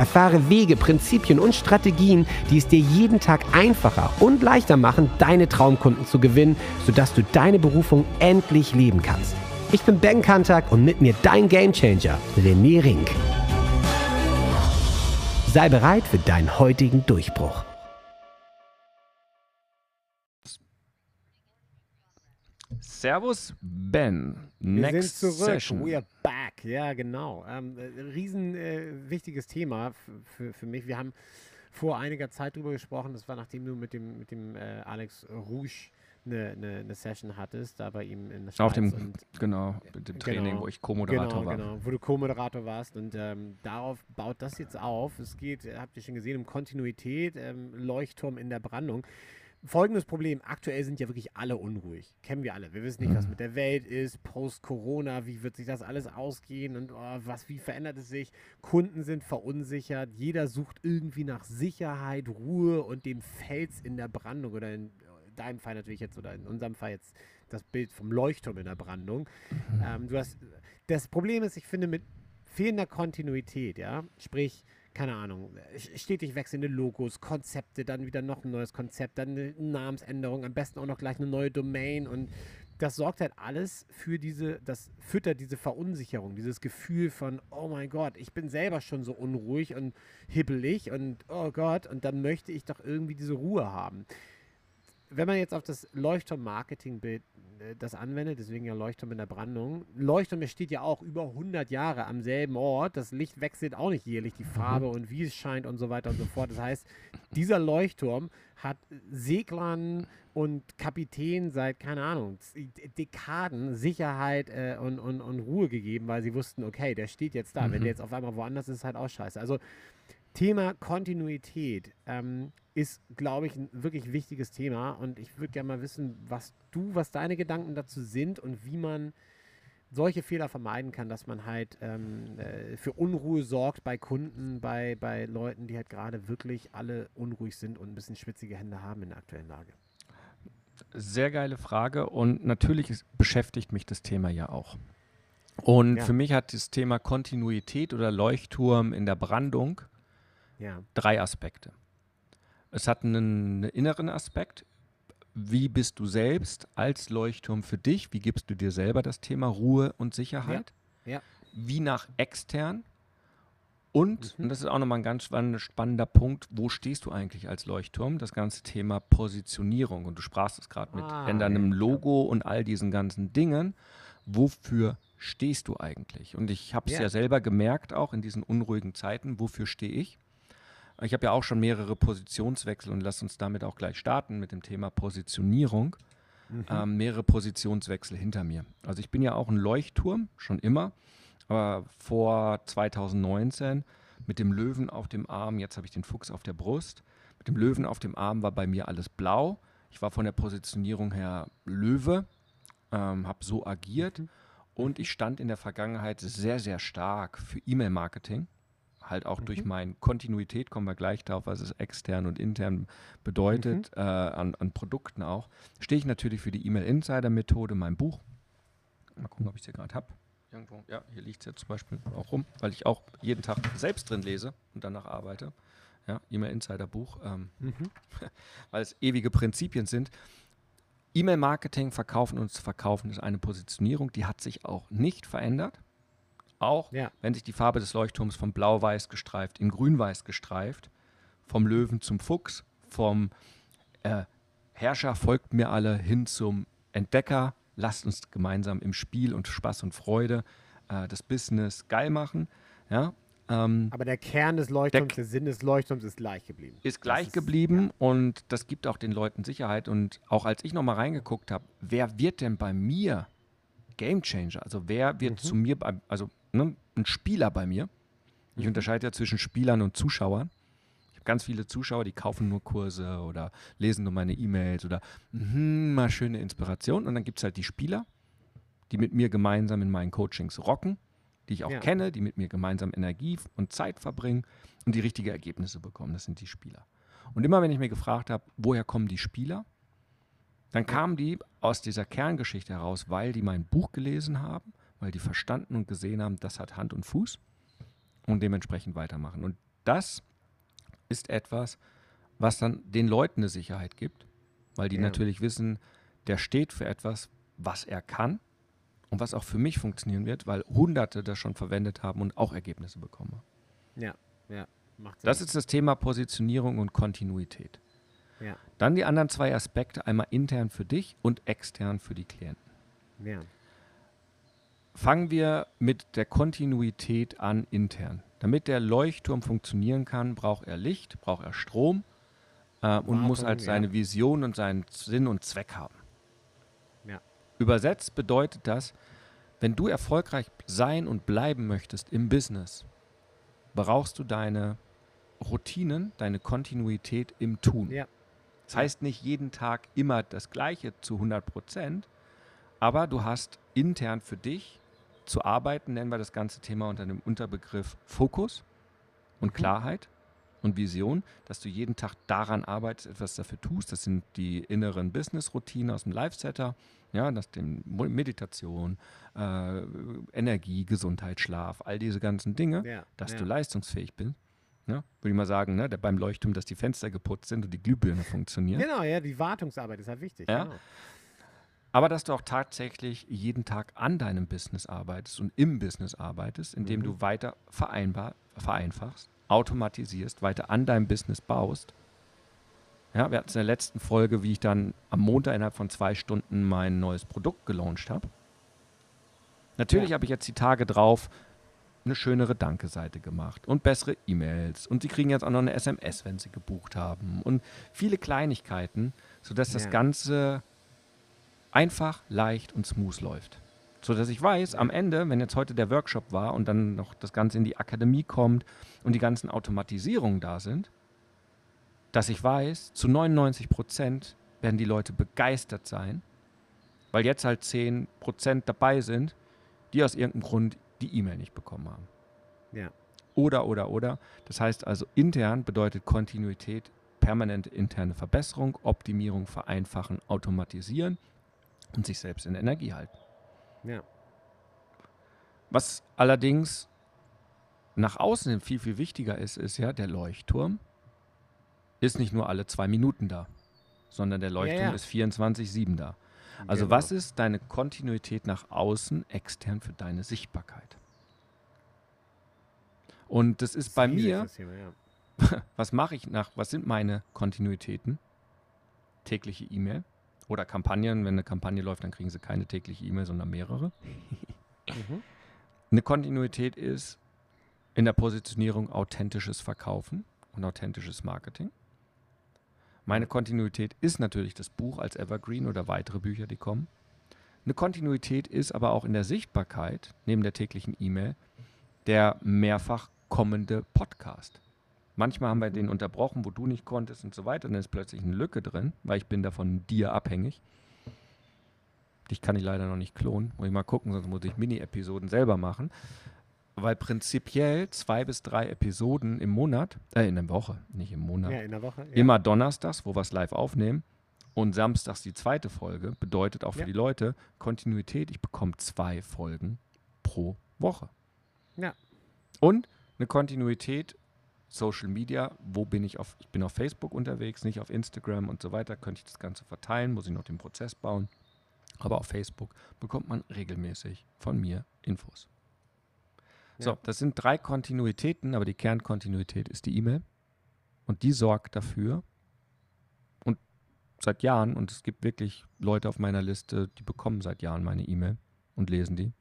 Erfahre Wege, Prinzipien und Strategien, die es dir jeden Tag einfacher und leichter machen, deine Traumkunden zu gewinnen, sodass du deine Berufung endlich leben kannst. Ich bin Ben Kantak und mit mir dein Gamechanger, René Rink. Sei bereit für deinen heutigen Durchbruch. Servus, Ben. Next Wir sind zurück. Session. We are back. Ja, genau. Ähm, äh, riesen äh, wichtiges Thema für, für mich. Wir haben vor einiger Zeit darüber gesprochen. Das war nachdem du mit dem, mit dem äh, Alex Rouge eine, eine, eine, Session hattest, da bei ihm in der Schweiz. Auf dem, und, genau, mit dem Training, genau, wo ich Co-Moderator genau, war. Genau, wo du Co-Moderator warst. Und ähm, darauf baut das jetzt auf. Es geht, habt ihr schon gesehen, um Kontinuität, ähm, Leuchtturm in der Brandung folgendes Problem. Aktuell sind ja wirklich alle unruhig. Kennen wir alle. Wir wissen nicht, was mhm. mit der Welt ist, post-Corona, wie wird sich das alles ausgehen und oh, was, wie verändert es sich? Kunden sind verunsichert. Jeder sucht irgendwie nach Sicherheit, Ruhe und dem Fels in der Brandung oder in deinem Fall natürlich jetzt oder in unserem Fall jetzt das Bild vom Leuchtturm in der Brandung. Mhm. Ähm, du hast, das Problem ist, ich finde, mit fehlender Kontinuität, ja, sprich, keine Ahnung, stetig wechselnde Logos, Konzepte, dann wieder noch ein neues Konzept, dann eine Namensänderung, am besten auch noch gleich eine neue Domain und das sorgt halt alles für diese, das füttert diese Verunsicherung, dieses Gefühl von, oh mein Gott, ich bin selber schon so unruhig und hibbelig und oh Gott, und dann möchte ich doch irgendwie diese Ruhe haben. Wenn man jetzt auf das Leuchtturm-Marketing-Bild das anwendet, deswegen ja Leuchtturm in der Brandung. Leuchtturm steht ja auch über 100 Jahre am selben Ort. Das Licht wechselt auch nicht jährlich, die Farbe mhm. und wie es scheint und so weiter und so fort. Das heißt, dieser Leuchtturm hat Seglern und Kapitänen seit, keine Ahnung, Dekaden Sicherheit äh, und, und, und Ruhe gegeben, weil sie wussten, okay, der steht jetzt da. Mhm. Wenn der jetzt auf einmal woanders ist, ist halt auch scheiße. Also Thema Kontinuität ähm, ist, glaube ich, ein wirklich wichtiges Thema. Und ich würde gerne mal wissen, was du, was deine Gedanken dazu sind und wie man solche Fehler vermeiden kann, dass man halt ähm, äh, für Unruhe sorgt bei Kunden, bei, bei Leuten, die halt gerade wirklich alle unruhig sind und ein bisschen schwitzige Hände haben in der aktuellen Lage. Sehr geile Frage und natürlich ist, beschäftigt mich das Thema ja auch. Und ja. für mich hat das Thema Kontinuität oder Leuchtturm in der Brandung ja. drei Aspekte. Es hat einen, inneren Aspekt. Wie bist du selbst als Leuchtturm für dich? Wie gibst du dir selber das Thema Ruhe und Sicherheit? Ja. ja. Wie nach extern? Und, mhm. und das ist auch nochmal ein ganz spannender Punkt, wo stehst du eigentlich als Leuchtturm? Das ganze Thema Positionierung. Und du sprachst es gerade mit ah, deinem Logo und all diesen ganzen Dingen. Wofür stehst du eigentlich? Und ich habe es ja. ja selber gemerkt, auch in diesen unruhigen Zeiten, wofür stehe ich? Ich habe ja auch schon mehrere Positionswechsel und lass uns damit auch gleich starten mit dem Thema Positionierung. Mhm. Ähm, mehrere Positionswechsel hinter mir. Also ich bin ja auch ein Leuchtturm, schon immer, aber vor 2019 mit dem Löwen auf dem Arm, jetzt habe ich den Fuchs auf der Brust. Mit dem Löwen auf dem Arm war bei mir alles blau. Ich war von der Positionierung her Löwe, ähm, habe so agiert mhm. und ich stand in der Vergangenheit sehr, sehr stark für E-Mail-Marketing halt auch mhm. durch meine Kontinuität, kommen wir gleich darauf, was es extern und intern bedeutet, mhm. äh, an, an, Produkten auch, stehe ich natürlich für die E-Mail-Insider-Methode, mein Buch. Mal gucken, ob ich es hier gerade habe. Irgendwo, ja, hier liegt es ja zum Beispiel auch rum, weil ich auch jeden Tag selbst drin lese und danach arbeite. Ja, E-Mail-Insider-Buch, ähm, mhm. weil es ewige Prinzipien sind. E-Mail-Marketing, verkaufen und zu verkaufen ist eine Positionierung, die hat sich auch nicht verändert. Auch ja. wenn sich die Farbe des Leuchtturms vom Blau-Weiß gestreift in Grün-Weiß gestreift, vom Löwen zum Fuchs, vom äh, Herrscher folgt mir alle hin zum Entdecker, lasst uns gemeinsam im Spiel und Spaß und Freude äh, das Business geil machen. Ja, ähm, Aber der Kern des Leuchtturms, der, der, Sinn des Leuchtturms ist gleich geblieben. Ist gleich ist, geblieben ja. und das gibt auch den Leuten Sicherheit. Und auch als ich nochmal reingeguckt habe, wer wird denn bei mir Game Changer? Also wer wird mhm. zu mir, bei, also ne, ein Spieler bei mir. Ich mhm. unterscheide ja zwischen Spielern und Zuschauern. Ich habe ganz viele Zuschauer, die kaufen nur Kurse oder lesen nur meine E-Mails oder mh, mal schöne Inspiration. Und dann gibt es halt die Spieler, die mit mir gemeinsam in meinen Coachings rocken, die ich auch ja. kenne, die mit mir gemeinsam Energie und Zeit verbringen und die richtige Ergebnisse bekommen. Das sind die Spieler. Und immer wenn ich mir gefragt habe, woher kommen die Spieler, dann kamen die aus dieser Kerngeschichte heraus, weil die mein Buch gelesen haben, weil die verstanden und gesehen haben, das hat Hand und Fuß und dementsprechend weitermachen. Und das ist etwas, was dann den Leuten eine Sicherheit gibt, weil die ja. natürlich wissen, der steht für etwas, was er kann und was auch für mich funktionieren wird, weil Hunderte das schon verwendet haben und auch Ergebnisse bekommen. Ja, ja. Macht Sinn. Das ist das Thema Positionierung und Kontinuität. Ja. Dann die anderen zwei Aspekte, einmal intern für dich und extern für die Klienten. Ja. Fangen wir mit der Kontinuität an intern. Damit der Leuchtturm funktionieren kann, braucht er Licht, braucht er Strom äh, und Wartung, muss halt seine ja. Vision und seinen Sinn und Zweck haben. Ja. Übersetzt bedeutet das, wenn du erfolgreich sein und bleiben möchtest im Business, brauchst du deine Routinen, deine Kontinuität im Tun. Ja. Das heißt nicht jeden Tag immer das Gleiche zu 100 Prozent, aber du hast intern für dich zu arbeiten, nennen wir das ganze Thema unter dem Unterbegriff Fokus und mhm. Klarheit und Vision, dass du jeden Tag daran arbeitest, etwas dafür tust. Das sind die inneren Business-Routinen aus dem Live-Setter, ja, das dem Meditation, äh, Energie, Gesundheit, Schlaf, all diese ganzen Dinge, ja, dass ja. du leistungsfähig bist. Ne? Würde ich mal sagen, ne? beim Leuchtturm, dass die Fenster geputzt sind und die Glühbirne funktionieren. Genau, ja, die Wartungsarbeit ist halt wichtig. Ja? Genau. Aber dass du auch tatsächlich jeden Tag an deinem Business arbeitest und im Business arbeitest, indem mhm. du weiter vereinbar, vereinfachst, automatisierst, weiter an deinem Business baust. Ja, wir hatten es in der letzten Folge, wie ich dann am Montag innerhalb von zwei Stunden mein neues Produkt gelauncht habe. Natürlich ja. habe ich jetzt die Tage drauf eine schönere Danke-Seite gemacht und bessere E-Mails und sie kriegen jetzt auch noch eine SMS, wenn sie gebucht haben und viele Kleinigkeiten, sodass ja. das Ganze einfach, leicht und smooth läuft. Sodass ich weiß, am Ende, wenn jetzt heute der Workshop war und dann noch das Ganze in die Akademie kommt und die ganzen Automatisierungen da sind, dass ich weiß, zu 99 Prozent werden die Leute begeistert sein, weil jetzt halt 10 Prozent dabei sind, die aus irgendeinem Grund die E-Mail nicht bekommen haben. Ja. Oder, oder, oder. Das heißt also, intern bedeutet Kontinuität permanente interne Verbesserung, Optimierung, Vereinfachen, Automatisieren und sich selbst in Energie halten. Ja. Was allerdings nach außen viel, viel wichtiger ist, ist ja, der Leuchtturm ist nicht nur alle zwei Minuten da, sondern der Leuchtturm ja, ja. ist 24-7 da. Also genau. was ist deine Kontinuität nach außen, extern für deine Sichtbarkeit? Und das ist das bei mir, Thema, ja. was mache ich nach, was sind meine Kontinuitäten? Tägliche E-Mail oder Kampagnen. Wenn eine Kampagne läuft, dann kriegen sie keine tägliche E-Mail, sondern mehrere. mhm. Eine Kontinuität ist in der Positionierung authentisches Verkaufen und authentisches Marketing. Meine Kontinuität ist natürlich das Buch als Evergreen oder weitere Bücher, die kommen. Eine Kontinuität ist aber auch in der Sichtbarkeit, neben der täglichen E-Mail, der mehrfach kommende Podcast. Manchmal haben wir den unterbrochen, wo du nicht konntest und so weiter. Dann ist plötzlich eine Lücke drin, weil ich bin da von dir abhängig. Dich kann ich leider noch nicht klonen. Muss ich mal gucken, sonst muss ich Mini-Episoden selber machen weil prinzipiell zwei bis drei Episoden im Monat, äh, in der Woche, nicht im Monat. Ja, in der Woche. Ja. Immer donnerstags, wo wir es live aufnehmen. Und samstags die zweite Folge bedeutet auch für ja. die Leute Kontinuität. Ich bekomme zwei Folgen pro Woche. Ja. Und eine Kontinuität, Social Media, wo bin ich auf, ich bin auf Facebook unterwegs, nicht auf Instagram und so weiter, könnte ich das Ganze verteilen, muss ich noch den Prozess bauen. Aber auf Facebook bekommt man regelmäßig von mir Infos. So, das sind drei Kontinuitäten, aber die Kernkontinuität ist die E-Mail. Und die sorgt dafür, und seit Jahren, und es gibt wirklich Leute auf meiner Liste, die bekommen seit Jahren meine E-Mail und lesen die.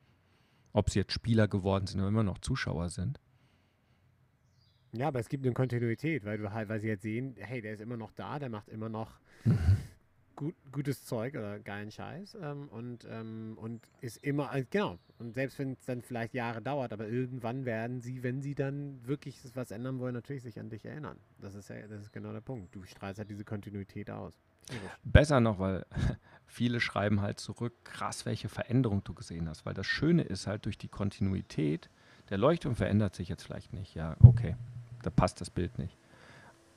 Ob sie jetzt Spieler geworden sind oder immer noch Zuschauer sind. Ja, aber es gibt eine Kontinuität, weil, du halt, weil sie jetzt sehen, hey, der ist immer noch da, der macht immer noch gut, gutes Zeug oder geilen Scheiß ähm, und, ähm, und ist immer, genau, und selbst wenn es dann vielleicht Jahre dauert, aber irgendwann werden sie, wenn sie dann wirklich was ändern wollen, natürlich sich an dich erinnern. Das ist ja, das ist genau der Punkt. Du strahlst halt diese Kontinuität aus. Besser noch, weil viele schreiben halt zurück, krass, welche Veränderung du gesehen hast, weil das Schöne ist halt durch die Kontinuität, der Leuchtturm verändert sich jetzt vielleicht nicht, ja, okay, da passt das Bild nicht.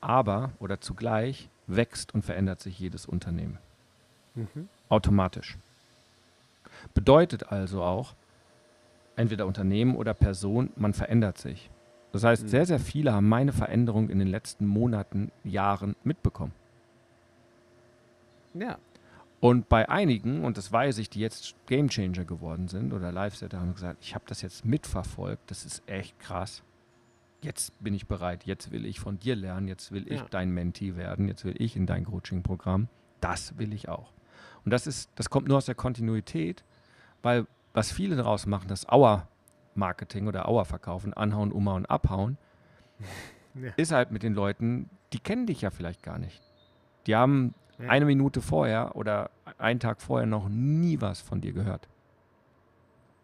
Aber oder zugleich wächst und verändert sich jedes Unternehmen. Mhm. Automatisch. Bedeutet also auch, entweder Unternehmen oder Person, man verändert sich. Das heißt, mhm. sehr, sehr viele haben meine Veränderung in den letzten Monaten, Jahren mitbekommen. Ja. Und bei einigen, und das weiß ich, die jetzt Gamechanger geworden sind oder Live-Setter, haben gesagt, ich habe das jetzt mitverfolgt, das ist echt krass. Jetzt bin ich bereit, jetzt will ich von dir lernen, jetzt will ich ja. dein Mentee werden, jetzt will ich in dein Coaching-Programm. Das will ich auch. Und das ist, das kommt nur aus der Kontinuität, weil was viele daraus machen, das Auer-Marketing oder Auer-Verkaufen, anhauen, umhauen, abhauen, ja. ist halt mit den Leuten, die kennen dich ja vielleicht gar nicht. Die haben ja. eine Minute vorher oder einen Tag vorher noch nie was von dir gehört.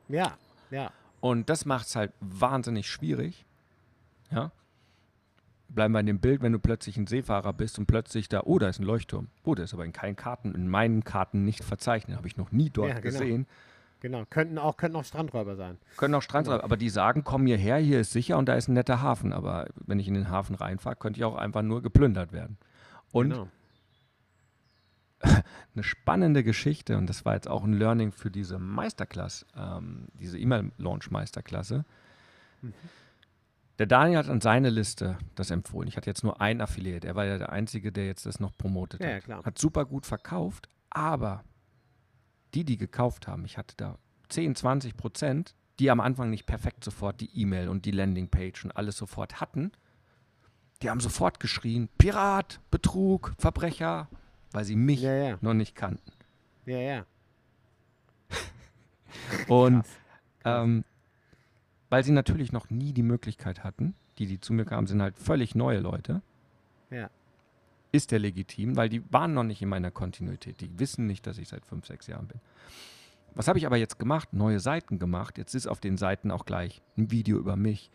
Ja, ja. Und das macht es halt wahnsinnig schwierig. Ja. Bleiben wir in dem Bild, wenn du plötzlich ein Seefahrer bist und plötzlich da, oh, da ist ein Leuchtturm. Oh, der ist aber in keinen Karten, in meinen Karten nicht verzeichnet. Habe ich noch nie dort ja, genau. gesehen. Genau, könnten auch, könnten auch Strandräuber sein. Können auch Strandräuber, aber die sagen, komm hierher, hier ist sicher und da ist ein netter Hafen. Aber wenn ich in den Hafen reinfahre, könnte ich auch einfach nur geplündert werden. Und genau. eine spannende Geschichte und das war jetzt auch ein Learning für diese Meisterklasse, ähm, diese E-Mail-Launch-Meisterklasse. Mhm. Der Daniel hat an seine Liste das empfohlen. Ich hatte jetzt nur einen Affiliate. Er war ja der Einzige, der jetzt das noch promotet ja, hat. Ja, hat super gut verkauft, aber die, die gekauft haben, ich hatte da 10, 20 Prozent, die am Anfang nicht perfekt sofort die E-Mail und die Landingpage und alles sofort hatten, die haben sofort geschrien, Pirat, Betrug, Verbrecher, weil sie mich ja, ja. noch nicht kannten. Ja, ja. Und krass, krass. Ähm, weil sie natürlich noch nie die Möglichkeit hatten, die, die zu mir kamen, sind halt völlig neue Leute. Ja. Ist der legitim, weil die waren noch nicht in meiner Kontinuität. Die wissen nicht, dass ich seit fünf, sechs Jahren bin. Was habe ich aber jetzt gemacht? Neue Seiten gemacht. Jetzt ist auf den Seiten auch gleich ein Video über mich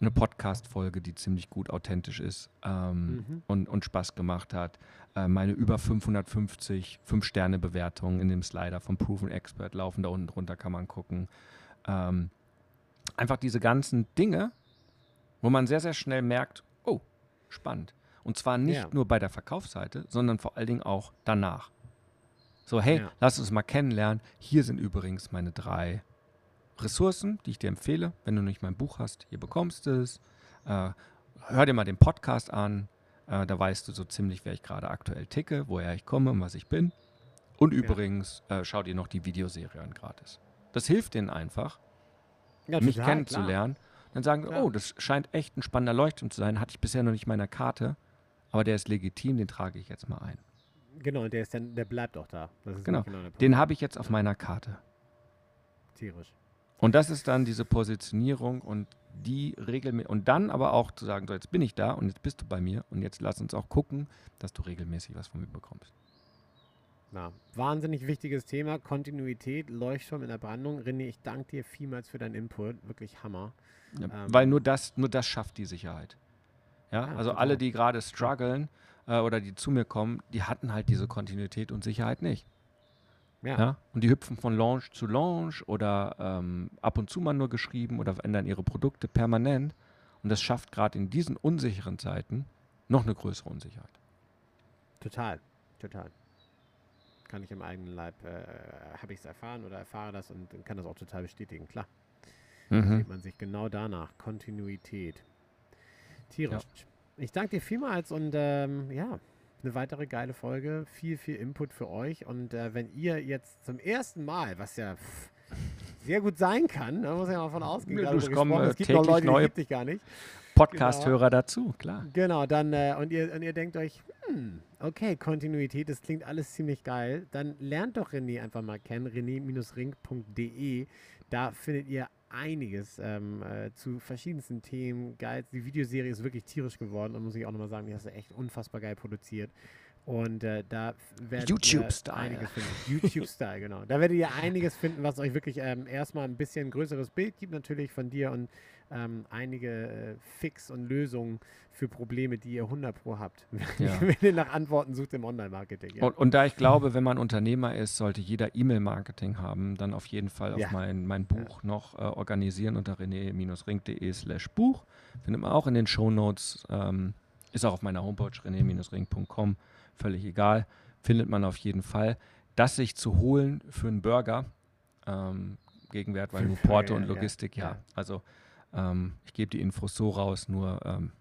eine Podcast-Folge, die ziemlich gut authentisch ist ähm, mhm. und, und Spaß gemacht hat. Äh, meine über 550 5-Sterne-Bewertungen in dem Slider vom Proven Expert laufen da unten drunter, kann man gucken. Ähm, einfach diese ganzen Dinge, wo man sehr, sehr schnell merkt, oh, spannend. Und zwar nicht ja. nur bei der Verkaufsseite, sondern vor allen Dingen auch danach. So, hey, ja. lass uns mal kennenlernen. Hier sind übrigens meine drei Ressourcen, die ich dir empfehle, wenn du nicht mein Buch hast. Hier bekommst du es. Äh, hör dir mal den Podcast an. Äh, da weißt du so ziemlich, wer ich gerade aktuell ticke, woher ich komme und was ich bin. Und ja. übrigens, äh, schau dir noch die Videoserie an gratis. Das hilft denen einfach, ja, mich total, kennenzulernen. Klar. Dann sagen, klar. oh, das scheint echt ein spannender Leuchtturm zu sein. Hatte ich bisher noch nicht in meiner Karte, aber der ist legitim, den trage ich jetzt mal ein. Genau, der, ist dann, der bleibt auch da. genau, genau den habe ich jetzt auf meiner Karte. Tierisch. Und das ist dann diese Positionierung und die regelmäßig und dann aber auch zu sagen, so jetzt bin ich da und jetzt bist du bei mir und jetzt lass uns auch gucken, dass du regelmäßig was von mir bekommst. Na, wahnsinnig wichtiges Thema, Kontinuität, Leuchtturm in der Brandung. René, ich danke dir vielmals für deinen Input, wirklich Hammer. Ja, ähm, weil nur das, nur das schafft die Sicherheit. Ja, ja also total. alle, die gerade strugglen äh, oder die zu mir kommen, die hatten halt diese Kontinuität und Sicherheit nicht. Ja. ja. Und die hüpfen von Launch zu Launch oder ähm, ab und zu mal nur geschrieben oder verändern ihre Produkte permanent. Und das schafft gerade in diesen unsicheren Zeiten noch eine größere Unsicherheit. Total, total. Kann ich im eigenen Leib, äh, habe ich es erfahren oder erfahre das und kann das auch total bestätigen, klar. Mhm. sieht man sich genau danach. Kontinuität. Tierisch. Ja. Ich danke dir vielmals und ähm, ja, eine weitere geile Folge. Viel, viel Input für euch. Und äh, wenn ihr jetzt zum ersten Mal, was ja pff, sehr gut sein kann, da muss ich mal von ausgehen. Ja, es kommen es gibt noch Leute, neue die dich gar nicht. Podcast-Hörer genau. dazu, klar. Genau, dann äh, und, ihr, und ihr denkt euch, hm, okay, Kontinuität, das klingt alles ziemlich geil. Dann lernt doch René einfach mal kennen, rené-ring.de. Da findet ihr einiges ähm, äh, zu verschiedensten Themen. Geil, die Videoserie ist wirklich tierisch geworden und muss ich auch nochmal sagen, die hast du echt unfassbar geil produziert. Und äh, da werdet YouTube-Style. einiges finden. YouTube-Style, genau. Da werdet ihr einiges finden, was euch wirklich ähm, erstmal ein bisschen größeres Bild gibt, natürlich von dir und ähm, einige äh, Fix und Lösungen für Probleme, die ihr 100 Pro habt, ja. wenn ihr nach Antworten sucht im Online-Marketing. Ja. Und, und, da ich glaube, wenn man Unternehmer ist, sollte jeder E-Mail-Marketing haben, dann auf jeden Fall ja. auf mein, mein Buch noch äh, organisieren unter rené-ring.de slash Buch. Findet man auch in den Show Notes, ähm, ist auch auf meiner Homepage rené-ring.com, völlig egal, findet man auf jeden Fall. Das sich zu holen für einen Burger, ähm, Gegenwert, weil nur Porto und Logistik, ja. Also ähm, ich gebe die Infos so raus, nur ähm,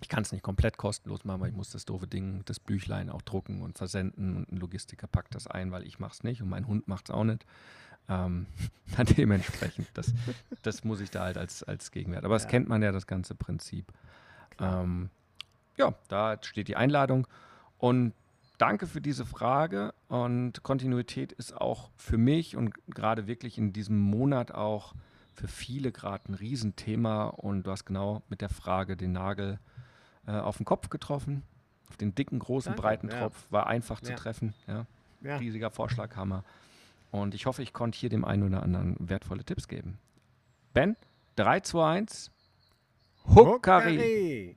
ich kann es nicht komplett kostenlos machen, weil ich muss das doofe Ding, das Büchlein auch drucken und versenden und ein Logistiker packt das ein, weil ich mache es nicht und mein Hund macht es auch nicht. Ähm, dementsprechend, das, das muss ich da halt als, als Gegenwert. Aber das ja. kennt man ja, das ganze Prinzip. Ähm, ja, da steht die Einladung und danke für diese Frage und Kontinuität ist auch für mich und gerade wirklich in diesem Monat auch für viele gerade ein Riesenthema und du hast genau mit der Frage den Nagel äh, auf den Kopf getroffen. Auf den dicken, großen, Danke, breiten ja. Tropf. War einfach ja. zu treffen. Ja. ja. Riesiger Vorschlaghammer. Und ich hoffe, ich konnte hier dem einen oder anderen wertvolle Tipps geben. Ben, 3, 2, 1. Huckari.